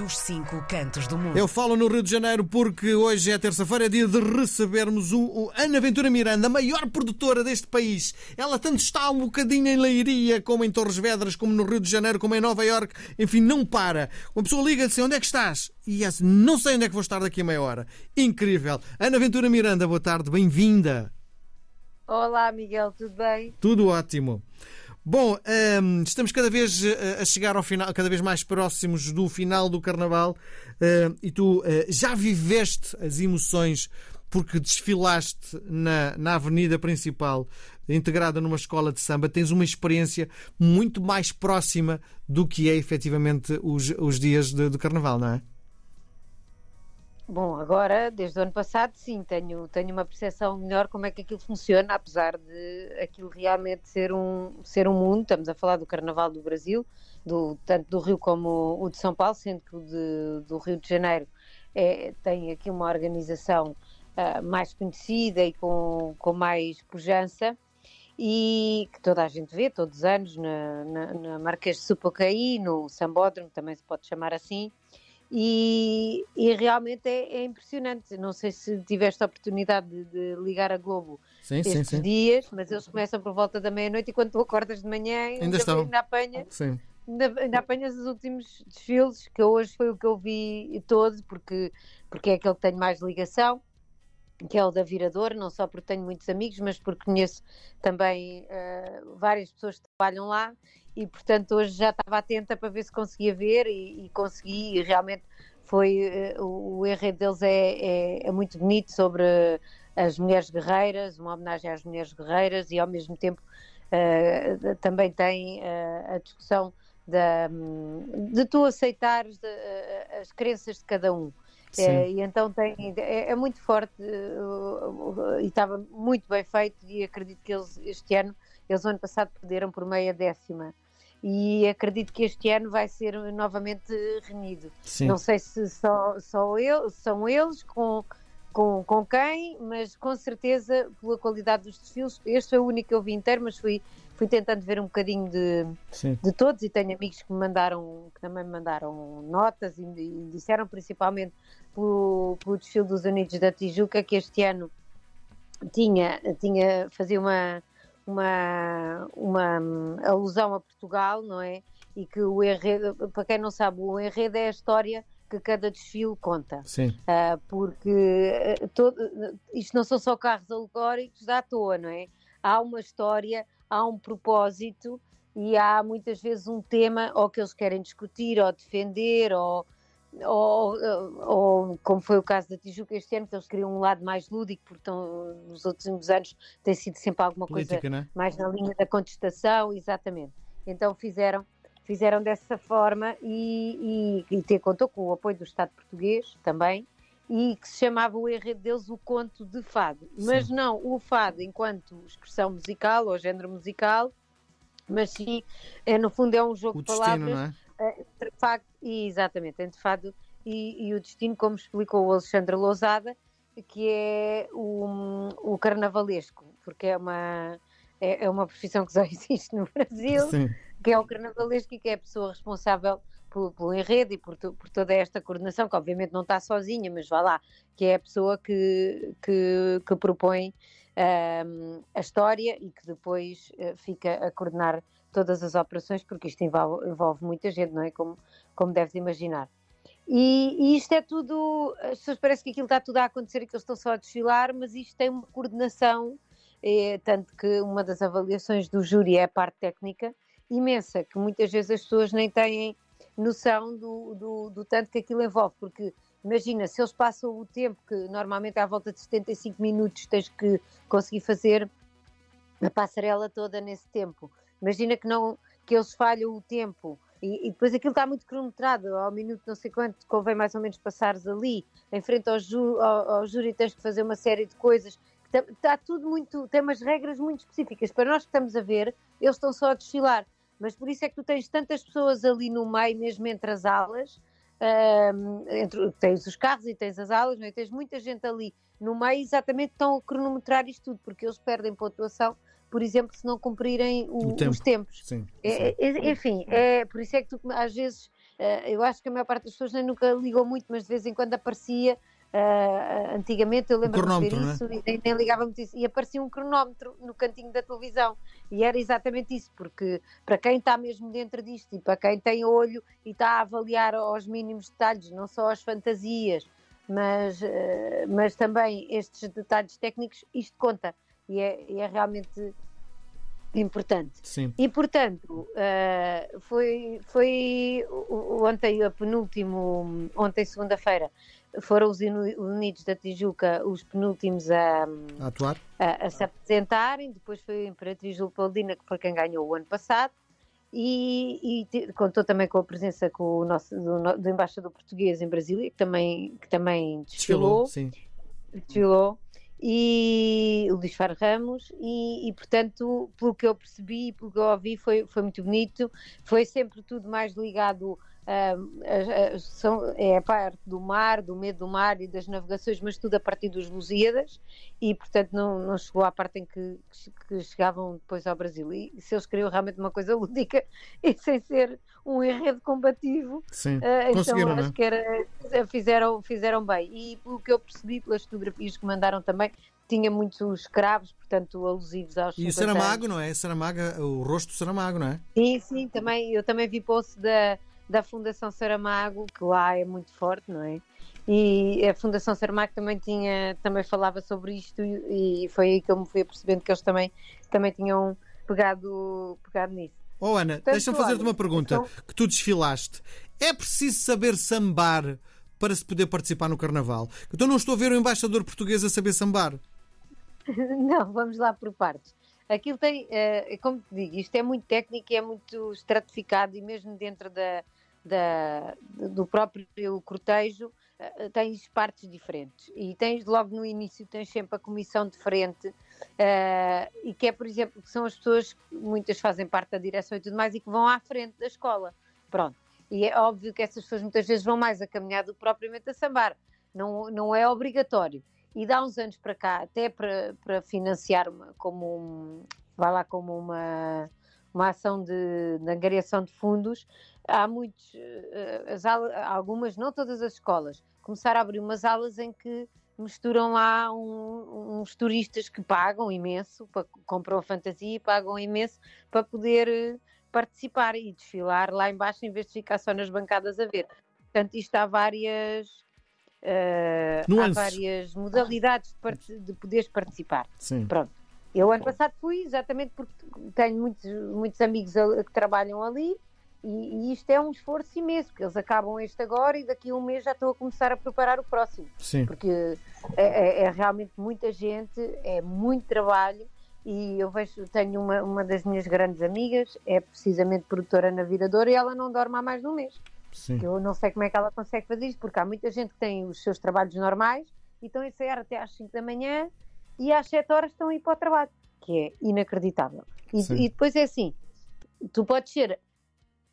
dos cinco cantos do mundo. Eu falo no Rio de Janeiro porque hoje é terça-feira, é dia de recebermos o, o Ana Ventura Miranda, a maior produtora deste país. Ela tanto está um bocadinho em Leiria, como em Torres Vedras, como no Rio de Janeiro, como em Nova Iorque. Enfim, não para. Uma pessoa liga e diz onde é que estás? E assim, não sei onde é que vou estar daqui a meia hora. Incrível. Ana Ventura Miranda, boa tarde, bem-vinda. Olá, Miguel, tudo bem? Tudo ótimo. Bom, um, estamos cada vez eh, a chegar ao final, cada vez mais próximos do final do Carnaval uh, e tu uh, já viveste as emoções porque desfilaste na, na avenida principal, integrada numa escola de samba, tens uma experiência muito mais próxima do que é efetivamente os, os dias de, de Carnaval, não é? Bom, agora, desde o ano passado, sim, tenho, tenho uma percepção melhor como é que aquilo funciona, apesar de aquilo realmente ser um, ser um mundo. Estamos a falar do Carnaval do Brasil, do, tanto do Rio como o de São Paulo, sendo que o de, do Rio de Janeiro é, tem aqui uma organização uh, mais conhecida e com, com mais pujança e que toda a gente vê todos os anos na, na, na Marquês de Supocaí, no Sambódromo, também se pode chamar assim. E, e realmente é, é, impressionante. Não sei se tiveste a oportunidade de, de ligar a Globo sim, estes sim, sim. dias, mas eles começam por volta da meia-noite e quando tu acordas de manhã ainda, ainda, estão. ainda apanha. Sim. Ainda, ainda apanhas os últimos desfiles, que hoje foi o que eu vi todo, porque, porque é aquele que tenho mais ligação, que é o da Virador, não só porque tenho muitos amigos, mas porque conheço também uh, várias pessoas que trabalham lá e portanto hoje já estava atenta para ver se conseguia ver e, e consegui e realmente foi uh, o, o enredo deles é, é, é, muito bonito sobre as mulheres guerreiras, uma homenagem às mulheres guerreiras e ao mesmo tempo uh, também tem uh, a discussão da, de tu aceitares de, as crenças de cada um. É, e então tem, é, é muito forte e estava muito bem feito e acredito que eles este ano eles ano passado perderam por meia décima e acredito que este ano vai ser novamente renhido. Sim. Não sei se só, só eu, são eles com, com, com quem, mas com certeza pela qualidade dos desfiles. Este foi o único que eu vi inteiro, mas fui, fui tentando ver um bocadinho de, de todos e tenho amigos que me mandaram, que também me mandaram notas e, e disseram principalmente pelo, pelo desfile dos Unidos da Tijuca que este ano tinha, tinha fazia uma uma, uma alusão a Portugal, não é? E que o enredo, para quem não sabe, o enredo é a história que cada desfile conta. Sim. Uh, porque uh, todo, isto não são só carros alegóricos à toa, não é? Há uma história, há um propósito e há muitas vezes um tema ou que eles querem discutir ou defender ou ou, ou, como foi o caso da Tijuca este ano, que eles queriam um lado mais lúdico, porque estão, nos últimos anos tem sido sempre alguma Política, coisa né? mais na linha da contestação, exatamente. Então fizeram, fizeram dessa forma e, e, e ter contou com o apoio do Estado português também, e que se chamava o enredo deles o conto de fado. Mas sim. não o fado enquanto expressão musical ou género musical, mas sim, é, no fundo é um jogo o de palavras. Entre facto, exatamente, entre fado e, e, o destino, como explicou o Alexandre Lousada, que é o, o carnavalesco, porque é uma, é, é, uma profissão que só existe no Brasil, Sim. que é o carnavalesco e que é a pessoa responsável pelo, pelo enredo e por, por, toda esta coordenação, que obviamente não está sozinha, mas vá lá, que é a pessoa que, que, que propõe um, a história e que depois uh, fica a coordenar todas as operações, porque isto envolve, envolve muita gente, não é? Como, como deves imaginar. E, e, isto é tudo, as pessoas parecem que aquilo está tudo a acontecer e que eles estão só a desfilar, mas isto tem uma coordenação, é, tanto que uma das avaliações do júri é a parte técnica imensa, que muitas vezes as pessoas nem têm noção do, do, do tanto que aquilo envolve, porque imagina, se eles passam o tempo, que normalmente à volta de 75 minutos tens que conseguir fazer a passarela toda nesse tempo, Imagina que não que eles falham o tempo. E, e, depois aquilo está muito cronometrado, ao minuto não sei quanto, convém mais ou menos passares ali, em frente ao, ju, ao, ao júri tens que fazer uma série de coisas, está, está tudo muito, tem umas regras muito específicas. Para nós que estamos a ver, eles estão só a desfilar, mas por isso é que tu tens tantas pessoas ali no meio, mesmo entre as alas, um, entre, tens os carros e tens as alas, é? tens muita gente ali no meio, exatamente estão a cronometrar isto tudo, porque eles perdem pontuação por exemplo, se não cumprirem o, tempo. os tempos. Sim, é, sim. É, enfim, é, por isso é que tu, às vezes eu acho que a maior parte das pessoas nem nunca ligou muito, mas de vez em quando aparecia Uh, antigamente eu lembro de ver é? isso e nem, ligava muito isso. E aparecia um cronómetro no cantinho da televisão. E era exatamente isso, porque para quem está mesmo dentro disto e para quem tem olho e está a avaliar aos mínimos detalhes, não só as fantasias, mas, uh, mas também estes detalhes técnicos, isto conta. E é, é realmente importante. Sim. E portanto, uh, foi, foi ontem, a penúltimo, ontem segunda-feira, foram os Unidos da Tijuca os penúltimos a, a atuar, a, a, se apresentarem. Depois foi a Imperatriz Leopoldina, que foi quem ganhou o ano passado. E, e contou também com a presença com o nosso, do, do embaixador português em Brasília, que também, que também desfilou. desfilou, desfilou e o Luís Faro Ramos e, e, portanto pelo que eu percebi e pelo que eu ouvi foi, foi muito bonito foi sempre tudo mais ligado uh, são, é a parte do mar, do medo do mar e das navegações, mas tudo a partir dos Lusíadas e, portanto, não, não chegou à parte em que, que chegavam depois ao Brasil. E se eles queriam realmente uma coisa lúdica e sem ser um enredo combativo, Sim, uh, então acho é? que era, fizeram, fizeram bem. E pelo que eu percebi pelas fotografias que mandaram também, tinha muitos escravos, portanto, alusivos aos E o Saramago, não é? Saramago, o rosto do Saramago, não é? Sim, sim, também, eu também vi post da, da Fundação Saramago, que lá é muito forte, não é? E a Fundação Saramago também tinha, também falava sobre isto e, foi aí que eu me fui apercebendo que eles também, também tinham pegado, pegado nisso. Oh Ana, deixa-me fazer-te uma pergunta então... que tu desfilaste. É preciso saber sambar para se poder participar no Carnaval? Então não estou a ver o embaixador português a saber sambar. não, vamos lá por partes. Aquilo tem, é, como te digo, isto é muito técnico e é muito estratificado e mesmo dentro da, da, do próprio cortejo, eh, tens partes diferentes. E tens logo no início, tens sempre a comissão de frente, uh, e que é, por exemplo, que são as pessoas que muitas fazem parte da direção e tudo mais, e que vão à frente da escola. Pronto. E é óbvio que essas pessoas muitas vezes vão mais a caminhar do que propriamente a sambar. Não, não é obrigatório. E dá uns anos para cá, até para, para financiar uma, como um, vai lá como uma, uma ação de, de angariação de fundos, há muitos, eh, as aulas, algumas, não todas as escolas, começaram a abrir umas aulas em que misturam lá um, uns turistas que pagam imenso, para, compram a fantasia e pagam imenso para poder eh, participar e desfilar lá embaixo em vez de ficar só nas bancadas a ver. Portanto, isto há várias, uh, há várias modalidades de, de poderes participar. Sim. Pronto. Eu ano passado fui exatamente porque tenho muitos, muitos amigos que trabalham ali e, e, isto é um esforço imenso, porque eles acabam este agora e daqui a um mês já estou a começar a preparar o próximo. Sim. Porque é, é, é realmente muita gente, é muito trabalho e eu vejo, tenho uma, uma das minhas grandes amigas, é precisamente produtora na Viradora e ela não dorme há mais de um mês. Sim. Eu não sei como é que ela consegue fazer isto, porque há muita gente que tem os seus trabalhos normais e estão a ensaiar até às 5 da manhã e às 7 horas estão a ir para o trabalho, que é inacreditável. E, e depois é assim, tu podes ser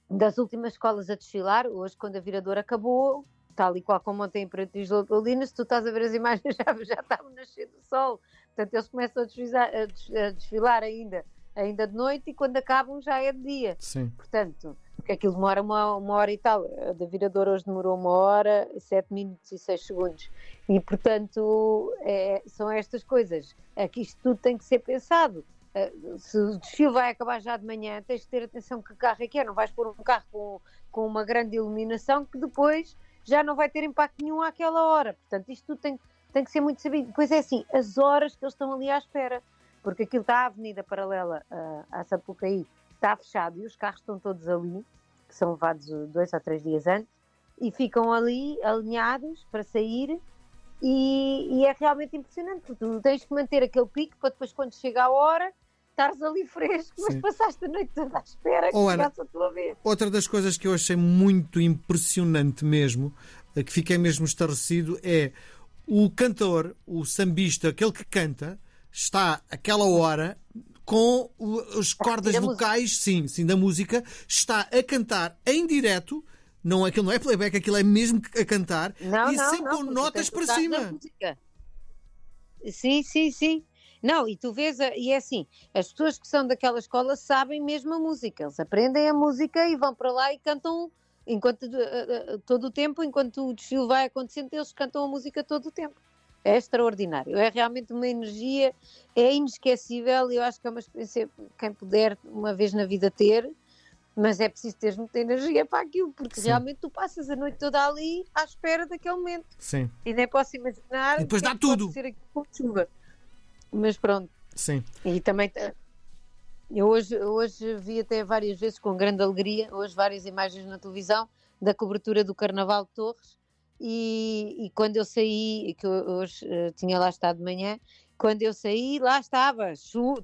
das últimas escolas a desfilar, hoje quando a viradora acabou, tal e qual como ontem para Leopoldina, se tu estás a ver as imagens já, já está a nascer do sol, portanto eles começam a desfilar, a desfilar ainda, ainda de noite e quando acabam já é de dia. Sim. Portanto, porque aquilo demora uma, uma hora e tal, a da viradora hoje demorou uma hora, sete minutos e seis segundos. E portanto é, são estas coisas, que isto tudo tem que ser pensado se o desfile vai acabar já de manhã, tens de ter atenção que carro é que é, não vais pôr um carro com, com uma grande iluminação que depois já não vai ter impacto nenhum àquela hora. Portanto, isto tudo tem, tem que ser muito sabido. Depois é assim, as horas que eles estão ali à espera, porque aquilo está a avenida paralela uh, à Sapucaí, está fechado e os carros estão todos ali, que são levados dois ou três dias antes, e ficam ali alinhados para sair e, e, é realmente impressionante, porque tu tens que manter aquele pico para depois, quando chega a hora, estares ali fresco, mas Sim. passaste a noite toda à espera que oh, Ana, a tua vez. Outra das coisas que eu achei muito impressionante mesmo, que fiquei mesmo estarrecido, é o cantor, o sambista, aquele que canta, está aquela hora com as cordas vocais, sim, sim, da música, está a cantar em direto. Não, aquilo não é playback, aquilo é mesmo a cantar não, e não, sempre não, com notas para cima. Sim, sim, sim. Não, e tu vês, e é assim, as pessoas que são daquela escola sabem mesmo a música, eles aprendem a música e vão para lá e cantam enquanto uh, uh, todo o tempo, enquanto o desfile vai acontecendo, eles cantam a música todo o tempo. É extraordinário, é realmente uma energia, é inesquecível. Eu acho que é uma experiência quem puder uma vez na vida ter, mas é preciso ter muita energia para aquilo, porque Sim. realmente tu passas a noite toda ali à espera daquele momento. Sim, E nem posso imaginar. E depois que dá é que pode tudo. ser aquilo com chuva. Mas pronto. sim. E também eu hoje, hoje vi até várias vezes com grande alegria, hoje várias imagens na televisão da cobertura do Carnaval de Torres e, e quando eu saí, que eu hoje eh, tinha lá estado de manhã, quando eu saí lá estava,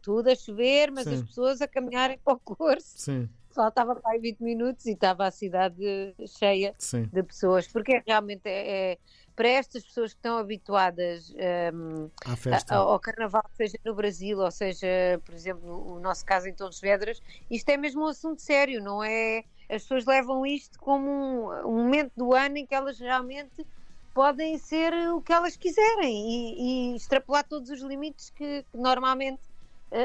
tudo a chover, mas Sim. as pessoas a caminharem para o curso. Sim, Faltava para aí 20 minutos e estava a cidade cheia sim. de pessoas, porque realmente é, é- para estas pessoas que estão habituadas ehm, À festa. a- ao carnaval, seja no Brasil ou seja, por exemplo, no, o nosso caso em Torres Vedras, isto é mesmo um assunto sério, não é? As pessoas levam isto como um, um momento do ano em que elas realmente podem ser o que elas quiserem e, e extrapolar todos os limites que, que normalmente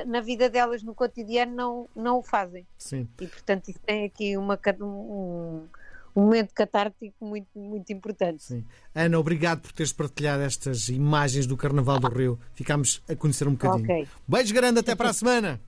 na vida delas no cotidiano não, não o fazem. Sim. E portanto isso tem aqui uma, um, um momento catártico muito, muito importante. Sim. Ana, obrigado por teres partilhado estas imagens do Carnaval do Rio. Ficámos a conhecer um bocadinho. Ok. Beijo grande, até para a semana.